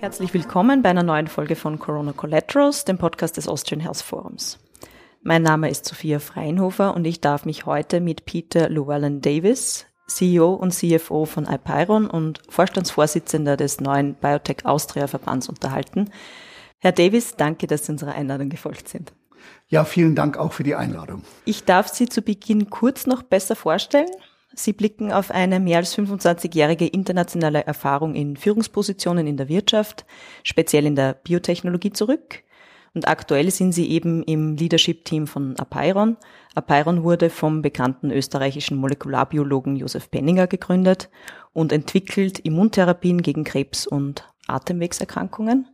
Herzlich willkommen bei einer neuen Folge von Corona Collaterals, dem Podcast des Austrian Health Forums. Mein Name ist Sophia Freinhofer und ich darf mich heute mit Peter Llewellyn Davis, CEO und CFO von Alpeiron und Vorstandsvorsitzender des neuen Biotech Austria Verbands unterhalten. Herr Davis, danke, dass Sie unserer Einladung gefolgt sind. Ja, vielen Dank auch für die Einladung. Ich darf Sie zu Beginn kurz noch besser vorstellen. Sie blicken auf eine mehr als 25-jährige internationale Erfahrung in Führungspositionen in der Wirtschaft, speziell in der Biotechnologie zurück. Und aktuell sind sie eben im Leadership-Team von Apeiron. Apeiron wurde vom bekannten österreichischen Molekularbiologen Josef Penninger gegründet und entwickelt Immuntherapien gegen Krebs und Atemwegserkrankungen.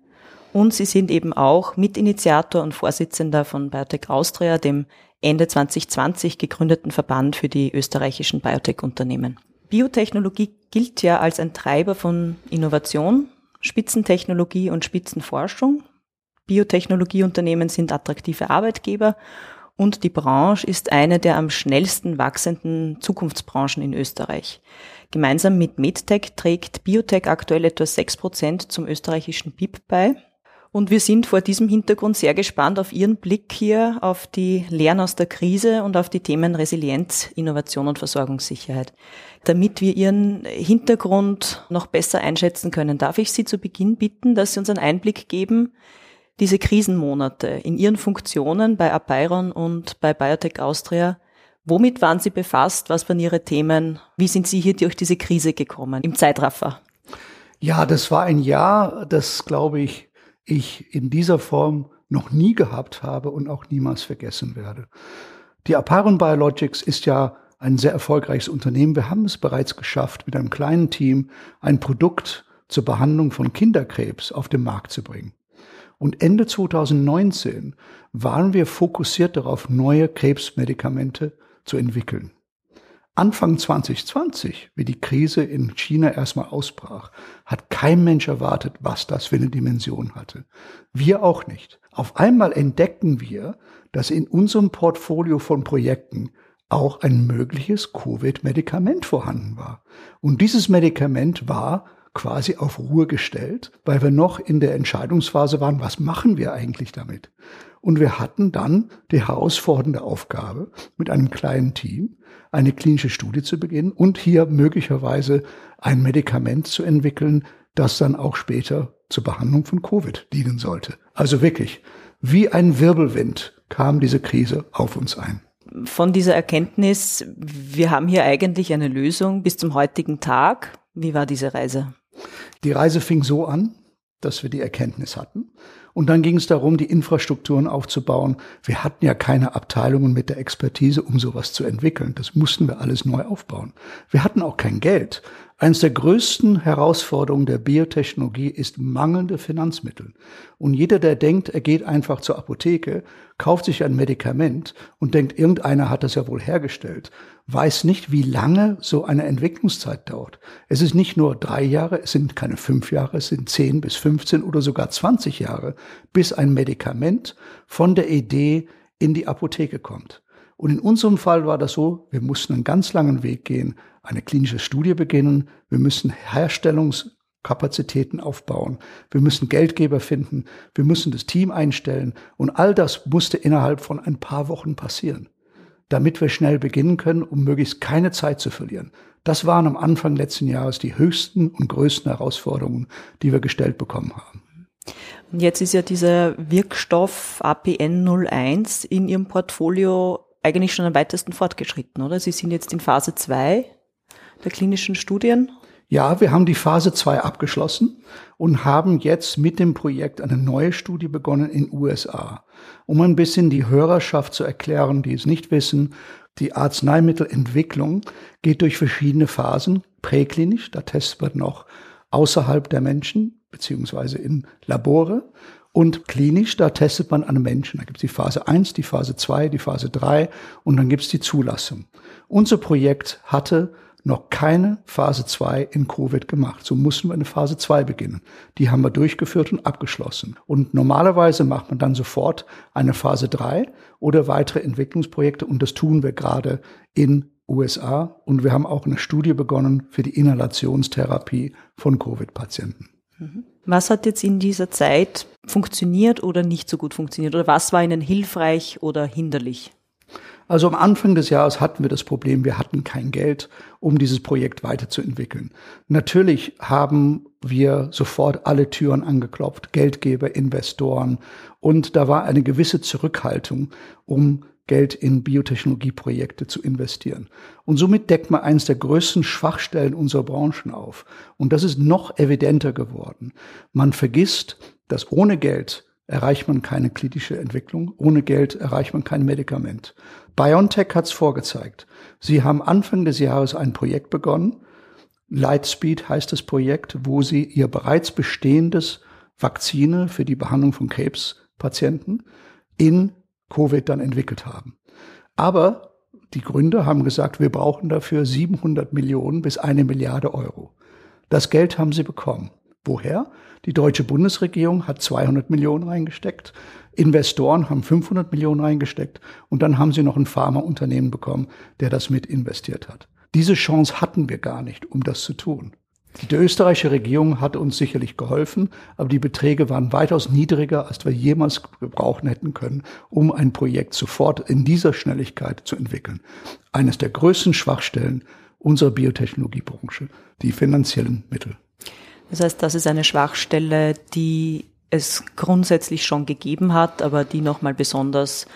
Und sie sind eben auch Mitinitiator und Vorsitzender von Biotech Austria, dem Ende 2020 gegründeten Verband für die österreichischen Biotech-Unternehmen. Biotechnologie gilt ja als ein Treiber von Innovation, Spitzentechnologie und Spitzenforschung. Biotechnologieunternehmen sind attraktive Arbeitgeber und die Branche ist eine der am schnellsten wachsenden Zukunftsbranchen in Österreich. Gemeinsam mit MedTech trägt Biotech aktuell etwa 6 Prozent zum österreichischen BIP bei. Und wir sind vor diesem Hintergrund sehr gespannt auf Ihren Blick hier auf die Lehren aus der Krise und auf die Themen Resilienz, Innovation und Versorgungssicherheit. Damit wir Ihren Hintergrund noch besser einschätzen können, darf ich Sie zu Beginn bitten, dass Sie uns einen Einblick geben, diese Krisenmonate in Ihren Funktionen bei Apeiron und bei Biotech Austria. Womit waren Sie befasst? Was waren Ihre Themen? Wie sind Sie hier durch diese Krise gekommen im Zeitraffer? Ja, das war ein Jahr, das, glaube ich, ich in dieser Form noch nie gehabt habe und auch niemals vergessen werde. Die Apeiron Biologics ist ja ein sehr erfolgreiches Unternehmen. Wir haben es bereits geschafft, mit einem kleinen Team ein Produkt zur Behandlung von Kinderkrebs auf den Markt zu bringen. Und Ende 2019 waren wir fokussiert darauf, neue Krebsmedikamente zu entwickeln. Anfang 2020, wie die Krise in China erstmal ausbrach, hat kein Mensch erwartet, was das für eine Dimension hatte. Wir auch nicht. Auf einmal entdeckten wir, dass in unserem Portfolio von Projekten auch ein mögliches Covid-Medikament vorhanden war. Und dieses Medikament war quasi auf Ruhe gestellt, weil wir noch in der Entscheidungsphase waren, was machen wir eigentlich damit? Und wir hatten dann die herausfordernde Aufgabe, mit einem kleinen Team eine klinische Studie zu beginnen und hier möglicherweise ein Medikament zu entwickeln, das dann auch später zur Behandlung von Covid dienen sollte. Also wirklich, wie ein Wirbelwind kam diese Krise auf uns ein. Von dieser Erkenntnis, wir haben hier eigentlich eine Lösung bis zum heutigen Tag. Wie war diese Reise? Die Reise fing so an, dass wir die Erkenntnis hatten. Und dann ging es darum, die Infrastrukturen aufzubauen. Wir hatten ja keine Abteilungen mit der Expertise, um sowas zu entwickeln. Das mussten wir alles neu aufbauen. Wir hatten auch kein Geld. Eines der größten Herausforderungen der Biotechnologie ist mangelnde Finanzmittel. Und jeder, der denkt, er geht einfach zur Apotheke, kauft sich ein Medikament und denkt, irgendeiner hat das ja wohl hergestellt, weiß nicht, wie lange so eine Entwicklungszeit dauert. Es ist nicht nur drei Jahre, es sind keine fünf Jahre, es sind zehn bis 15 oder sogar 20 Jahre, bis ein Medikament von der Idee in die Apotheke kommt. Und in unserem Fall war das so, wir mussten einen ganz langen Weg gehen, eine klinische Studie beginnen, wir müssen Herstellungskapazitäten aufbauen, wir müssen Geldgeber finden, wir müssen das Team einstellen und all das musste innerhalb von ein paar Wochen passieren, damit wir schnell beginnen können, um möglichst keine Zeit zu verlieren. Das waren am Anfang letzten Jahres die höchsten und größten Herausforderungen, die wir gestellt bekommen haben. Und jetzt ist ja dieser Wirkstoff APN 01 in Ihrem Portfolio eigentlich schon am weitesten fortgeschritten, oder? Sie sind jetzt in Phase 2 der klinischen Studien. Ja, wir haben die Phase 2 abgeschlossen und haben jetzt mit dem Projekt eine neue Studie begonnen in USA. Um ein bisschen die Hörerschaft zu erklären, die es nicht wissen, die Arzneimittelentwicklung geht durch verschiedene Phasen. Präklinisch, da testet man noch außerhalb der Menschen, beziehungsweise in Labore. Und klinisch, da testet man an Menschen. Da gibt es die Phase 1, die Phase 2, die Phase 3 und dann gibt es die Zulassung. Unser Projekt hatte noch keine Phase 2 in Covid gemacht. So mussten wir eine Phase 2 beginnen. Die haben wir durchgeführt und abgeschlossen. Und normalerweise macht man dann sofort eine Phase 3 oder weitere Entwicklungsprojekte und das tun wir gerade in USA und wir haben auch eine Studie begonnen für die Inhalationstherapie von Covid-Patienten. Mhm. Was hat jetzt in dieser Zeit funktioniert oder nicht so gut funktioniert? Oder was war Ihnen hilfreich oder hinderlich? Also am Anfang des Jahres hatten wir das Problem, wir hatten kein Geld, um dieses Projekt weiterzuentwickeln. Natürlich haben wir sofort alle Türen angeklopft, Geldgeber, Investoren, und da war eine gewisse Zurückhaltung, um Geld in Biotechnologieprojekte zu investieren. Und somit deckt man eines der größten Schwachstellen unserer Branchen auf. Und das ist noch evidenter geworden. Man vergisst, dass ohne Geld erreicht man keine klinische Entwicklung, ohne Geld erreicht man kein Medikament. BioNTech hat es vorgezeigt. Sie haben Anfang des Jahres ein Projekt begonnen. Lightspeed heißt das Projekt, wo sie ihr bereits bestehendes Vakzine für die Behandlung von Krebspatienten in Covid dann entwickelt haben. Aber die Gründer haben gesagt, wir brauchen dafür 700 Millionen bis eine Milliarde Euro. Das Geld haben sie bekommen. Woher? Die deutsche Bundesregierung hat 200 Millionen reingesteckt. Investoren haben 500 Millionen reingesteckt. Und dann haben sie noch ein Pharmaunternehmen bekommen, der das mit investiert hat. Diese Chance hatten wir gar nicht, um das zu tun. Die österreichische Regierung hat uns sicherlich geholfen, aber die Beträge waren weitaus niedriger, als wir jemals gebrauchen hätten können, um ein Projekt sofort in dieser Schnelligkeit zu entwickeln. Eines der größten Schwachstellen unserer Biotechnologiebranche, die finanziellen Mittel. Das heißt, das ist eine Schwachstelle, die es grundsätzlich schon gegeben hat, aber die nochmal besonders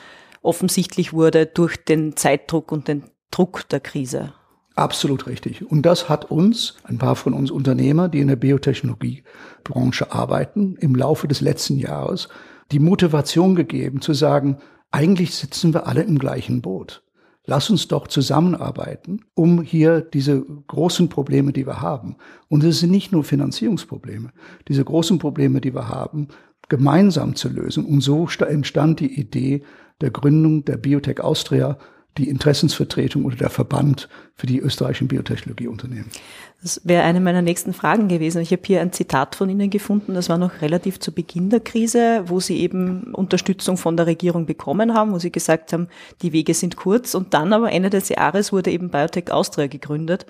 offensichtlich wurde durch den Zeitdruck und den Druck der Krise. Absolut richtig. Und das hat uns, ein paar von uns Unternehmer, die in der Biotechnologiebranche arbeiten, im Laufe des letzten Jahres die Motivation gegeben zu sagen, eigentlich sitzen wir alle im gleichen Boot. Lass uns doch zusammenarbeiten, um hier diese großen Probleme, die wir haben, und es sind nicht nur Finanzierungsprobleme, diese großen Probleme, die wir haben, gemeinsam zu lösen. Und so entstand die Idee der Gründung der Biotech Austria, die Interessensvertretung oder der Verband für die österreichischen Biotechnologieunternehmen. Das wäre eine meiner nächsten Fragen gewesen. Ich habe hier ein Zitat von Ihnen gefunden, das war noch relativ zu Beginn der Krise, wo Sie eben Unterstützung von der Regierung bekommen haben, wo Sie gesagt haben, die Wege sind kurz. Und dann aber Ende des Jahres wurde eben Biotech Austria gegründet.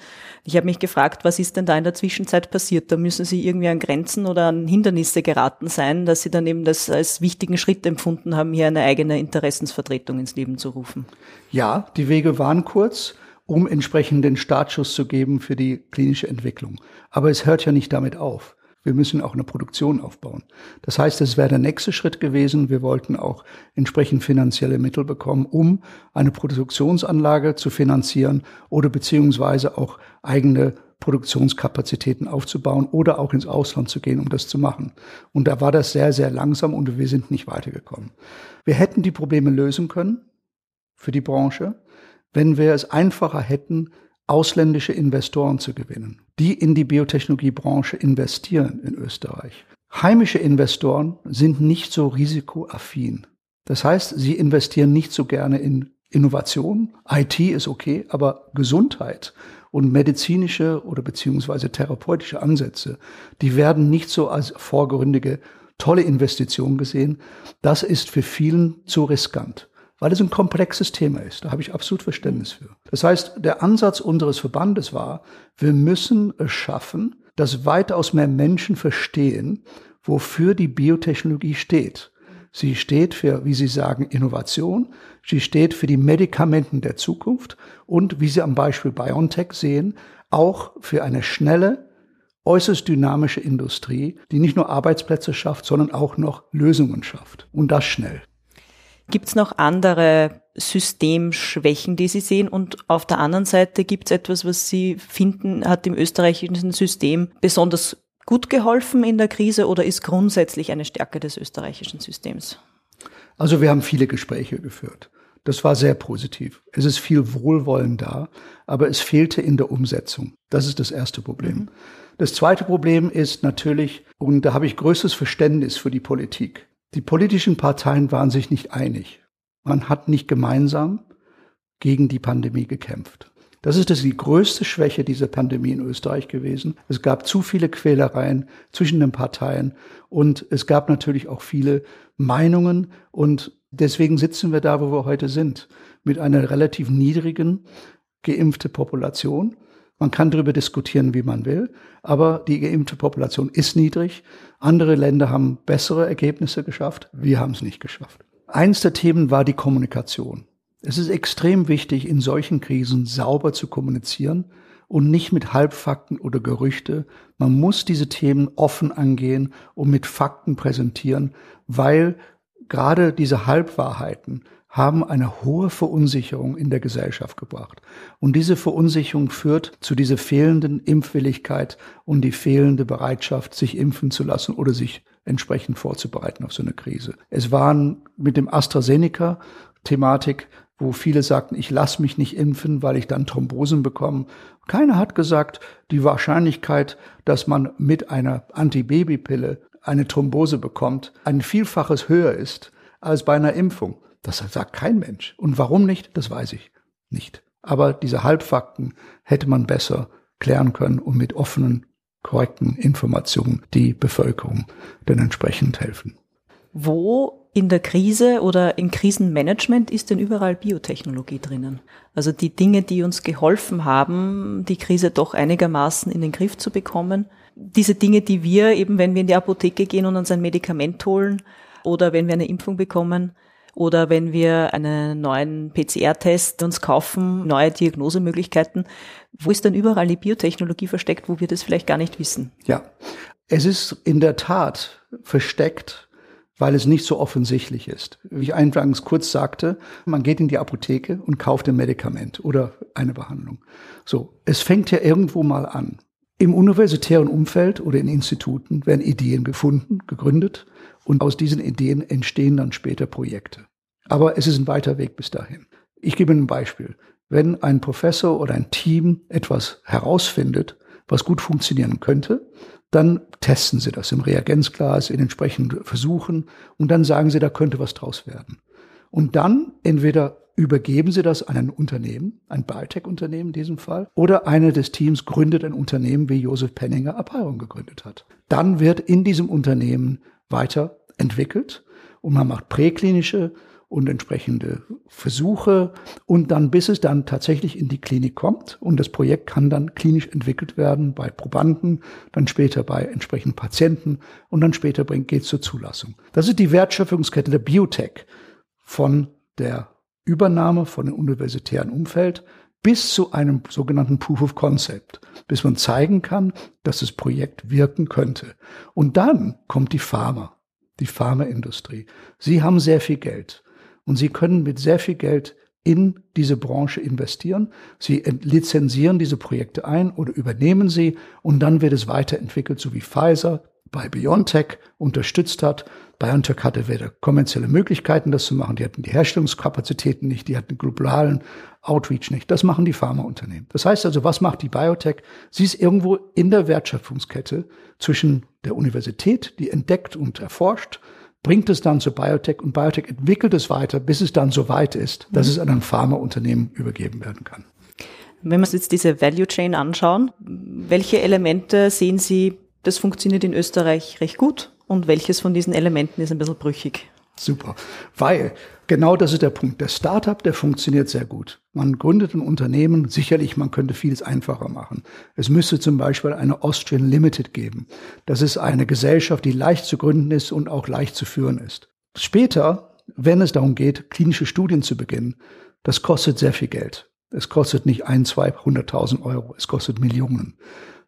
Ich habe mich gefragt, was ist denn da in der Zwischenzeit passiert? Da müssen Sie irgendwie an Grenzen oder an Hindernisse geraten sein, dass Sie dann eben das als wichtigen Schritt empfunden haben, hier eine eigene Interessensvertretung ins Leben zu rufen. Ja, die Wege waren kurz um entsprechend den Startschuss zu geben für die klinische Entwicklung. Aber es hört ja nicht damit auf. Wir müssen auch eine Produktion aufbauen. Das heißt, es wäre der nächste Schritt gewesen. Wir wollten auch entsprechend finanzielle Mittel bekommen, um eine Produktionsanlage zu finanzieren oder beziehungsweise auch eigene Produktionskapazitäten aufzubauen oder auch ins Ausland zu gehen, um das zu machen. Und da war das sehr, sehr langsam und wir sind nicht weitergekommen. Wir hätten die Probleme lösen können für die Branche wenn wir es einfacher hätten, ausländische Investoren zu gewinnen, die in die Biotechnologiebranche investieren in Österreich. Heimische Investoren sind nicht so risikoaffin. Das heißt, sie investieren nicht so gerne in Innovation. IT ist okay, aber Gesundheit und medizinische oder beziehungsweise therapeutische Ansätze, die werden nicht so als vorgründige tolle Investition gesehen. Das ist für vielen zu riskant weil es ein komplexes Thema ist. Da habe ich absolut Verständnis für. Das heißt, der Ansatz unseres Verbandes war, wir müssen es schaffen, dass weitaus mehr Menschen verstehen, wofür die Biotechnologie steht. Sie steht für, wie Sie sagen, Innovation. Sie steht für die Medikamenten der Zukunft und, wie Sie am Beispiel BioNTech sehen, auch für eine schnelle, äußerst dynamische Industrie, die nicht nur Arbeitsplätze schafft, sondern auch noch Lösungen schafft. Und das schnell. Gibt es noch andere Systemschwächen, die Sie sehen? Und auf der anderen Seite gibt es etwas, was Sie finden, hat dem österreichischen System besonders gut geholfen in der Krise oder ist grundsätzlich eine Stärke des österreichischen Systems? Also wir haben viele Gespräche geführt. Das war sehr positiv. Es ist viel Wohlwollen da, aber es fehlte in der Umsetzung. Das ist das erste Problem. Mhm. Das zweite Problem ist natürlich, und da habe ich größtes Verständnis für die Politik. Die politischen Parteien waren sich nicht einig. Man hat nicht gemeinsam gegen die Pandemie gekämpft. Das ist die größte Schwäche dieser Pandemie in Österreich gewesen. Es gab zu viele Quälereien zwischen den Parteien und es gab natürlich auch viele Meinungen und deswegen sitzen wir da, wo wir heute sind, mit einer relativ niedrigen geimpfte Population. Man kann darüber diskutieren, wie man will, aber die geimpfte Population ist niedrig. Andere Länder haben bessere Ergebnisse geschafft. Wir haben es nicht geschafft. Eins der Themen war die Kommunikation. Es ist extrem wichtig, in solchen Krisen sauber zu kommunizieren und nicht mit Halbfakten oder Gerüchte. Man muss diese Themen offen angehen und mit Fakten präsentieren, weil gerade diese Halbwahrheiten haben eine hohe Verunsicherung in der Gesellschaft gebracht. Und diese Verunsicherung führt zu dieser fehlenden Impfwilligkeit und die fehlende Bereitschaft, sich impfen zu lassen oder sich entsprechend vorzubereiten auf so eine Krise. Es waren mit dem AstraZeneca Thematik wo viele sagten, ich lasse mich nicht impfen, weil ich dann Thrombosen bekomme. Keiner hat gesagt, die Wahrscheinlichkeit, dass man mit einer Antibabypille eine Thrombose bekommt, ein Vielfaches höher ist als bei einer Impfung. Das sagt kein Mensch. Und warum nicht, das weiß ich nicht. Aber diese Halbfakten hätte man besser klären können und mit offenen, korrekten Informationen die Bevölkerung dann entsprechend helfen. Wo in der Krise oder im Krisenmanagement ist denn überall Biotechnologie drinnen. Also die Dinge, die uns geholfen haben, die Krise doch einigermaßen in den Griff zu bekommen. Diese Dinge, die wir eben, wenn wir in die Apotheke gehen und uns ein Medikament holen oder wenn wir eine Impfung bekommen oder wenn wir einen neuen PCR-Test uns kaufen, neue Diagnosemöglichkeiten, wo ist denn überall die Biotechnologie versteckt, wo wir das vielleicht gar nicht wissen? Ja, es ist in der Tat versteckt weil es nicht so offensichtlich ist. Wie ich eingangs kurz sagte, man geht in die Apotheke und kauft ein Medikament oder eine Behandlung. So, es fängt ja irgendwo mal an. Im universitären Umfeld oder in Instituten werden Ideen gefunden, gegründet und aus diesen Ideen entstehen dann später Projekte. Aber es ist ein weiter Weg bis dahin. Ich gebe Ihnen ein Beispiel. Wenn ein Professor oder ein Team etwas herausfindet, was gut funktionieren könnte, dann testen sie das im Reagenzglas, in entsprechenden Versuchen und dann sagen sie, da könnte was draus werden. Und dann entweder übergeben sie das an ein Unternehmen, ein Biotech-Unternehmen in diesem Fall, oder einer des Teams gründet ein Unternehmen, wie Josef Penninger Apeiron gegründet hat. Dann wird in diesem Unternehmen weiter entwickelt und man macht präklinische und entsprechende Versuche und dann, bis es dann tatsächlich in die Klinik kommt und das Projekt kann dann klinisch entwickelt werden bei Probanden, dann später bei entsprechenden Patienten und dann später bringt, geht zur Zulassung. Das ist die Wertschöpfungskette der Biotech von der Übernahme von dem universitären Umfeld bis zu einem sogenannten Proof of Concept, bis man zeigen kann, dass das Projekt wirken könnte. Und dann kommt die Pharma, die Pharmaindustrie. Sie haben sehr viel Geld. Und Sie können mit sehr viel Geld in diese Branche investieren. Sie lizenzieren diese Projekte ein oder übernehmen sie und dann wird es weiterentwickelt, so wie Pfizer bei BioNTech unterstützt hat. BioNTech hatte weder kommerzielle Möglichkeiten, das zu machen. Die hatten die Herstellungskapazitäten nicht, die hatten globalen Outreach nicht. Das machen die Pharmaunternehmen. Das heißt also, was macht die Biotech? Sie ist irgendwo in der Wertschöpfungskette zwischen der Universität, die entdeckt und erforscht, bringt es dann zu Biotech und Biotech entwickelt es weiter, bis es dann so weit ist, dass mhm. es an ein Pharmaunternehmen übergeben werden kann. Wenn wir uns jetzt diese Value Chain anschauen, welche Elemente sehen Sie, das funktioniert in Österreich recht gut und welches von diesen Elementen ist ein bisschen brüchig? Super, weil genau das ist der Punkt. Der Startup, der funktioniert sehr gut. Man gründet ein Unternehmen, sicherlich, man könnte vieles einfacher machen. Es müsste zum Beispiel eine Austrian Limited geben. Das ist eine Gesellschaft, die leicht zu gründen ist und auch leicht zu führen ist. Später, wenn es darum geht, klinische Studien zu beginnen, das kostet sehr viel Geld. Es kostet nicht ein, zwei, hunderttausend Euro, es kostet Millionen.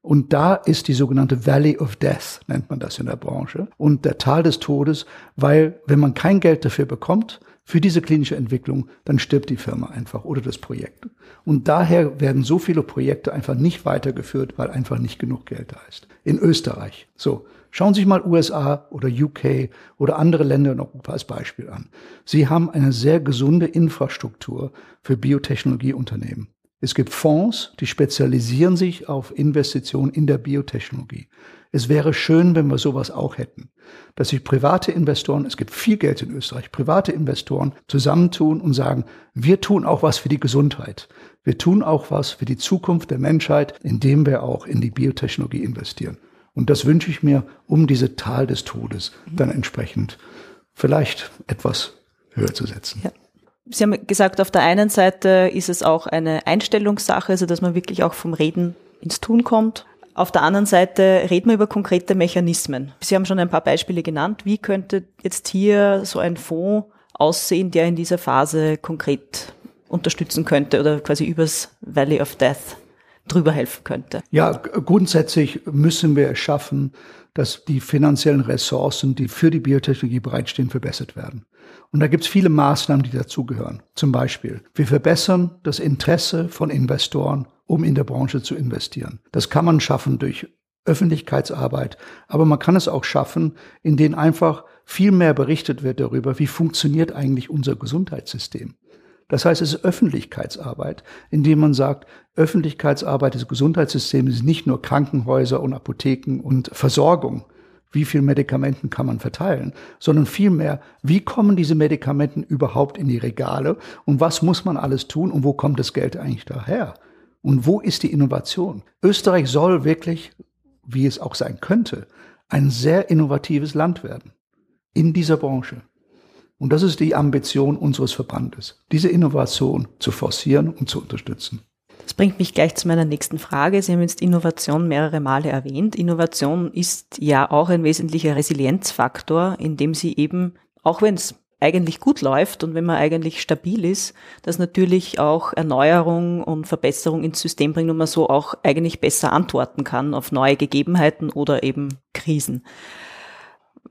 Und da ist die sogenannte Valley of Death, nennt man das in der Branche, und der Tal des Todes, weil wenn man kein Geld dafür bekommt, für diese klinische Entwicklung, dann stirbt die Firma einfach oder das Projekt. Und daher werden so viele Projekte einfach nicht weitergeführt, weil einfach nicht genug Geld da ist. In Österreich. So. Schauen Sie sich mal USA oder UK oder andere Länder in Europa als Beispiel an. Sie haben eine sehr gesunde Infrastruktur für Biotechnologieunternehmen. Es gibt Fonds, die spezialisieren sich auf Investitionen in der Biotechnologie. Es wäre schön, wenn wir sowas auch hätten, dass sich private Investoren, es gibt viel Geld in Österreich, private Investoren zusammentun und sagen, wir tun auch was für die Gesundheit. Wir tun auch was für die Zukunft der Menschheit, indem wir auch in die Biotechnologie investieren. Und das wünsche ich mir, um diese Tal des Todes dann entsprechend vielleicht etwas höher zu setzen. Ja. Sie haben gesagt, auf der einen Seite ist es auch eine Einstellungssache, also dass man wirklich auch vom Reden ins Tun kommt. Auf der anderen Seite reden wir über konkrete Mechanismen. Sie haben schon ein paar Beispiele genannt. Wie könnte jetzt hier so ein Fonds aussehen, der in dieser Phase konkret unterstützen könnte oder quasi übers Valley of Death drüber helfen könnte? Ja, grundsätzlich müssen wir es schaffen, dass die finanziellen Ressourcen, die für die Biotechnologie bereitstehen, verbessert werden. Und da gibt es viele Maßnahmen, die dazugehören. Zum Beispiel, wir verbessern das Interesse von Investoren, um in der Branche zu investieren. Das kann man schaffen durch Öffentlichkeitsarbeit, aber man kann es auch schaffen, indem einfach viel mehr berichtet wird darüber, wie funktioniert eigentlich unser Gesundheitssystem. Das heißt, es ist Öffentlichkeitsarbeit, indem man sagt, Öffentlichkeitsarbeit des Gesundheitssystems ist nicht nur Krankenhäuser und Apotheken und Versorgung. Wie viel Medikamenten kann man verteilen, sondern vielmehr, wie kommen diese Medikamenten überhaupt in die Regale und was muss man alles tun und wo kommt das Geld eigentlich daher? Und wo ist die Innovation? Österreich soll wirklich, wie es auch sein könnte, ein sehr innovatives Land werden in dieser Branche. Und das ist die Ambition unseres Verbandes, diese Innovation zu forcieren und zu unterstützen. Das bringt mich gleich zu meiner nächsten Frage. Sie haben jetzt Innovation mehrere Male erwähnt. Innovation ist ja auch ein wesentlicher Resilienzfaktor, indem sie eben, auch wenn es eigentlich gut läuft und wenn man eigentlich stabil ist, dass natürlich auch Erneuerung und Verbesserung ins System bringt und man so auch eigentlich besser antworten kann auf neue Gegebenheiten oder eben Krisen.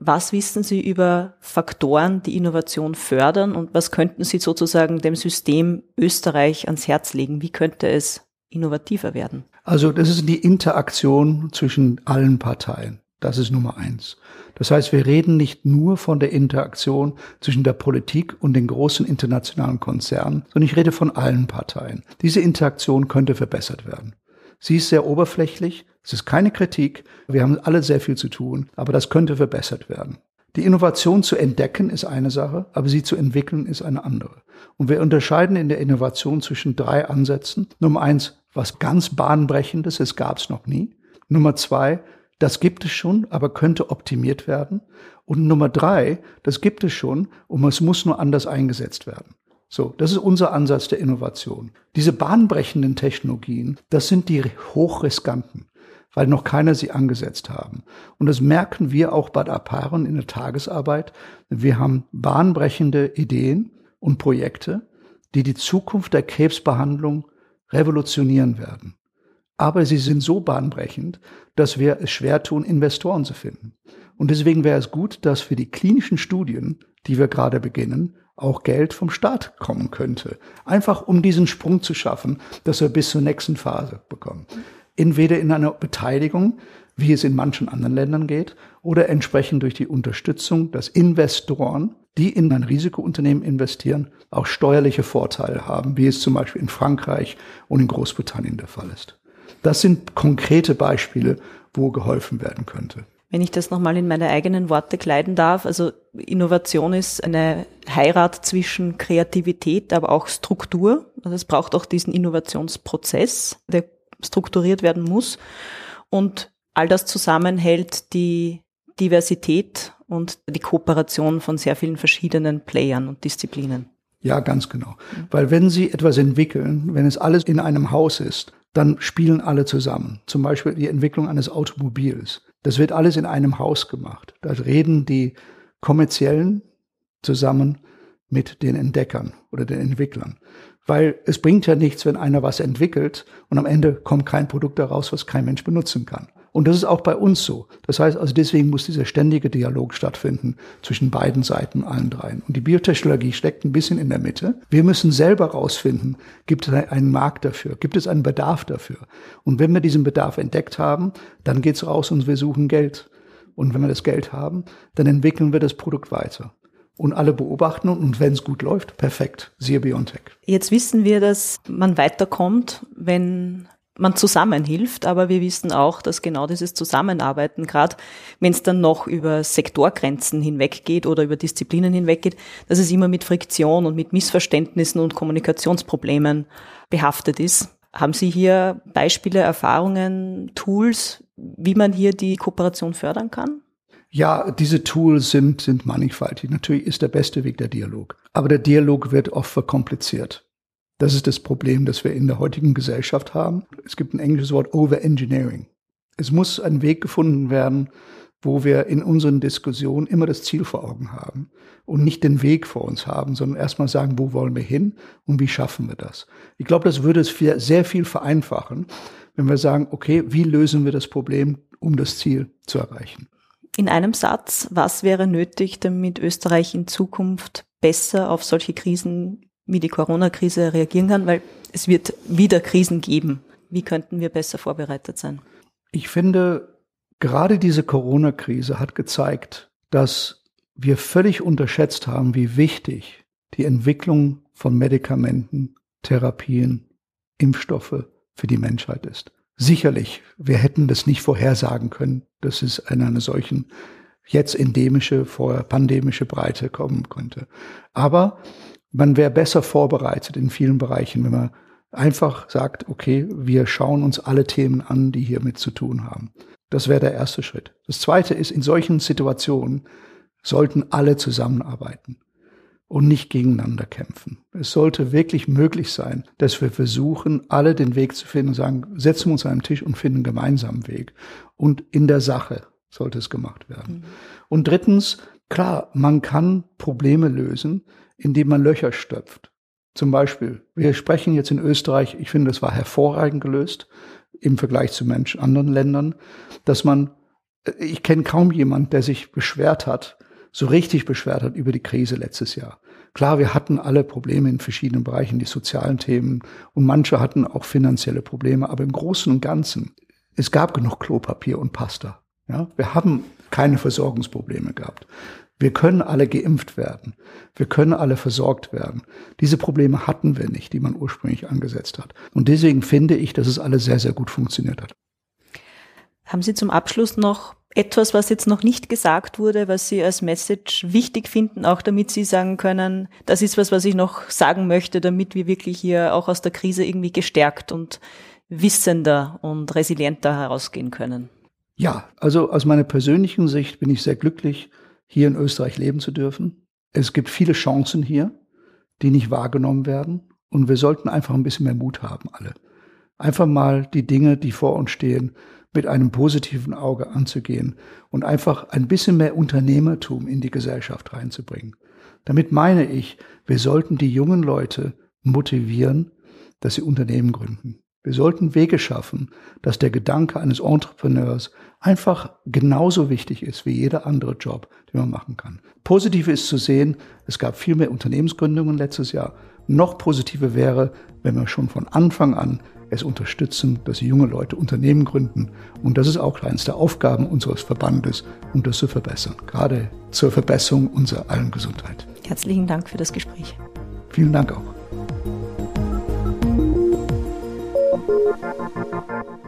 Was wissen Sie über Faktoren, die Innovation fördern und was könnten Sie sozusagen dem System Österreich ans Herz legen? Wie könnte es innovativer werden? Also das ist die Interaktion zwischen allen Parteien. Das ist Nummer eins. Das heißt, wir reden nicht nur von der Interaktion zwischen der Politik und den großen internationalen Konzernen, sondern ich rede von allen Parteien. Diese Interaktion könnte verbessert werden. Sie ist sehr oberflächlich, es ist keine Kritik, wir haben alle sehr viel zu tun, aber das könnte verbessert werden. Die Innovation zu entdecken ist eine Sache, aber sie zu entwickeln ist eine andere. Und wir unterscheiden in der Innovation zwischen drei Ansätzen. Nummer eins, was ganz bahnbrechendes, es gab es noch nie. Nummer zwei, das gibt es schon, aber könnte optimiert werden. Und Nummer drei, das gibt es schon und es muss nur anders eingesetzt werden. So, das ist unser Ansatz der Innovation. Diese bahnbrechenden Technologien, das sind die hochriskanten, weil noch keiner sie angesetzt haben. Und das merken wir auch bei Aparen in der Tagesarbeit. Wir haben bahnbrechende Ideen und Projekte, die die Zukunft der Krebsbehandlung revolutionieren werden. Aber sie sind so bahnbrechend, dass wir es schwer tun, Investoren zu finden. Und deswegen wäre es gut, dass für die klinischen Studien, die wir gerade beginnen, auch Geld vom Staat kommen könnte. Einfach um diesen Sprung zu schaffen, dass wir bis zur nächsten Phase bekommen. Entweder in einer Beteiligung, wie es in manchen anderen Ländern geht, oder entsprechend durch die Unterstützung, dass Investoren, die in ein Risikounternehmen investieren, auch steuerliche Vorteile haben, wie es zum Beispiel in Frankreich und in Großbritannien der Fall ist. Das sind konkrete Beispiele, wo geholfen werden könnte. Wenn ich das nochmal in meine eigenen Worte kleiden darf, also Innovation ist eine Heirat zwischen Kreativität, aber auch Struktur. Also es braucht auch diesen Innovationsprozess, der strukturiert werden muss. Und all das zusammenhält die Diversität und die Kooperation von sehr vielen verschiedenen Playern und Disziplinen. Ja, ganz genau. Weil wenn Sie etwas entwickeln, wenn es alles in einem Haus ist, dann spielen alle zusammen. Zum Beispiel die Entwicklung eines Automobils. Das wird alles in einem Haus gemacht. Da reden die kommerziellen zusammen mit den Entdeckern oder den Entwicklern. Weil es bringt ja nichts, wenn einer was entwickelt und am Ende kommt kein Produkt daraus, was kein Mensch benutzen kann. Und das ist auch bei uns so. Das heißt also, deswegen muss dieser ständige Dialog stattfinden zwischen beiden Seiten, allen dreien. Und die Biotechnologie steckt ein bisschen in der Mitte. Wir müssen selber rausfinden, gibt es einen Markt dafür? Gibt es einen Bedarf dafür? Und wenn wir diesen Bedarf entdeckt haben, dann geht's raus und wir suchen Geld. Und wenn wir das Geld haben, dann entwickeln wir das Produkt weiter und alle beobachten und wenn es gut läuft, perfekt. Siehe Biontech. Jetzt wissen wir, dass man weiterkommt, wenn man zusammenhilft, aber wir wissen auch, dass genau dieses Zusammenarbeiten, gerade wenn es dann noch über Sektorgrenzen hinweggeht oder über Disziplinen hinweggeht, dass es immer mit Friktion und mit Missverständnissen und Kommunikationsproblemen behaftet ist. Haben Sie hier Beispiele, Erfahrungen, Tools, wie man hier die Kooperation fördern kann? Ja, diese Tools sind, sind mannigfaltig. Natürlich ist der beste Weg der Dialog. Aber der Dialog wird oft verkompliziert. Das ist das Problem, das wir in der heutigen Gesellschaft haben. Es gibt ein englisches Wort Overengineering. Es muss ein Weg gefunden werden, wo wir in unseren Diskussionen immer das Ziel vor Augen haben und nicht den Weg vor uns haben, sondern erstmal sagen, wo wollen wir hin und wie schaffen wir das. Ich glaube, das würde es sehr viel vereinfachen, wenn wir sagen, okay, wie lösen wir das Problem, um das Ziel zu erreichen. In einem Satz, was wäre nötig, damit Österreich in Zukunft besser auf solche Krisen wie die Corona-Krise reagieren kann? Weil es wird wieder Krisen geben. Wie könnten wir besser vorbereitet sein? Ich finde, gerade diese Corona-Krise hat gezeigt, dass wir völlig unterschätzt haben, wie wichtig die Entwicklung von Medikamenten, Therapien, Impfstoffe für die Menschheit ist. Sicherlich, wir hätten das nicht vorhersagen können, dass es in einer solchen jetzt endemische, vorher pandemische Breite kommen könnte. Aber man wäre besser vorbereitet in vielen Bereichen, wenn man einfach sagt, okay, wir schauen uns alle Themen an, die hiermit zu tun haben. Das wäre der erste Schritt. Das zweite ist, in solchen Situationen sollten alle zusammenarbeiten und nicht gegeneinander kämpfen. Es sollte wirklich möglich sein, dass wir versuchen, alle den Weg zu finden und sagen, setzen wir uns an einen Tisch und finden einen gemeinsamen Weg. Und in der Sache sollte es gemacht werden. Mhm. Und drittens, klar, man kann Probleme lösen, indem man Löcher stöpft. Zum Beispiel, wir sprechen jetzt in Österreich, ich finde, das war hervorragend gelöst im Vergleich zu Menschen anderen Ländern, dass man, ich kenne kaum jemand, der sich beschwert hat, so richtig beschwert hat über die Krise letztes Jahr. Klar, wir hatten alle Probleme in verschiedenen Bereichen, die sozialen Themen und manche hatten auch finanzielle Probleme, aber im Großen und Ganzen, es gab genug Klopapier und Pasta. Ja, wir haben keine Versorgungsprobleme gehabt. Wir können alle geimpft werden. Wir können alle versorgt werden. Diese Probleme hatten wir nicht, die man ursprünglich angesetzt hat. Und deswegen finde ich, dass es alles sehr, sehr gut funktioniert hat. Haben Sie zum Abschluss noch etwas, was jetzt noch nicht gesagt wurde, was Sie als Message wichtig finden, auch damit Sie sagen können, das ist was, was ich noch sagen möchte, damit wir wirklich hier auch aus der Krise irgendwie gestärkt und wissender und resilienter herausgehen können? Ja, also aus meiner persönlichen Sicht bin ich sehr glücklich, hier in Österreich leben zu dürfen. Es gibt viele Chancen hier, die nicht wahrgenommen werden. Und wir sollten einfach ein bisschen mehr Mut haben, alle. Einfach mal die Dinge, die vor uns stehen, mit einem positiven Auge anzugehen und einfach ein bisschen mehr Unternehmertum in die Gesellschaft reinzubringen. Damit meine ich, wir sollten die jungen Leute motivieren, dass sie Unternehmen gründen. Wir sollten Wege schaffen, dass der Gedanke eines Entrepreneurs einfach genauso wichtig ist wie jeder andere Job, den man machen kann. Positiv ist zu sehen, es gab viel mehr Unternehmensgründungen letztes Jahr. Noch positiver wäre, wenn wir schon von Anfang an es unterstützen, dass junge Leute Unternehmen gründen. Und das ist auch eines der Aufgaben unseres Verbandes, um das zu verbessern, gerade zur Verbesserung unserer allen Gesundheit. Herzlichen Dank für das Gespräch. Vielen Dank auch. thank you